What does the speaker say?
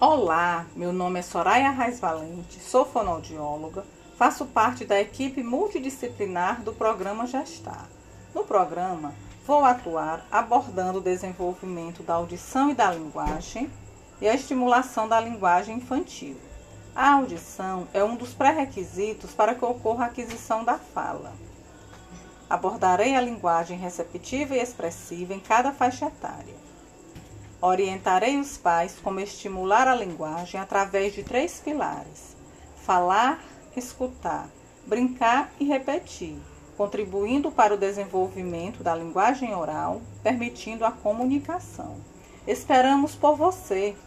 Olá, meu nome é Soraya Raiz Valente, sou fonoaudióloga, faço parte da equipe multidisciplinar do programa Gestar. No programa, vou atuar abordando o desenvolvimento da audição e da linguagem e a estimulação da linguagem infantil. A audição é um dos pré-requisitos para que ocorra a aquisição da fala. Abordarei a linguagem receptiva e expressiva em cada faixa etária. Orientarei os pais como estimular a linguagem através de três pilares: falar, escutar, brincar e repetir, contribuindo para o desenvolvimento da linguagem oral, permitindo a comunicação. Esperamos por você!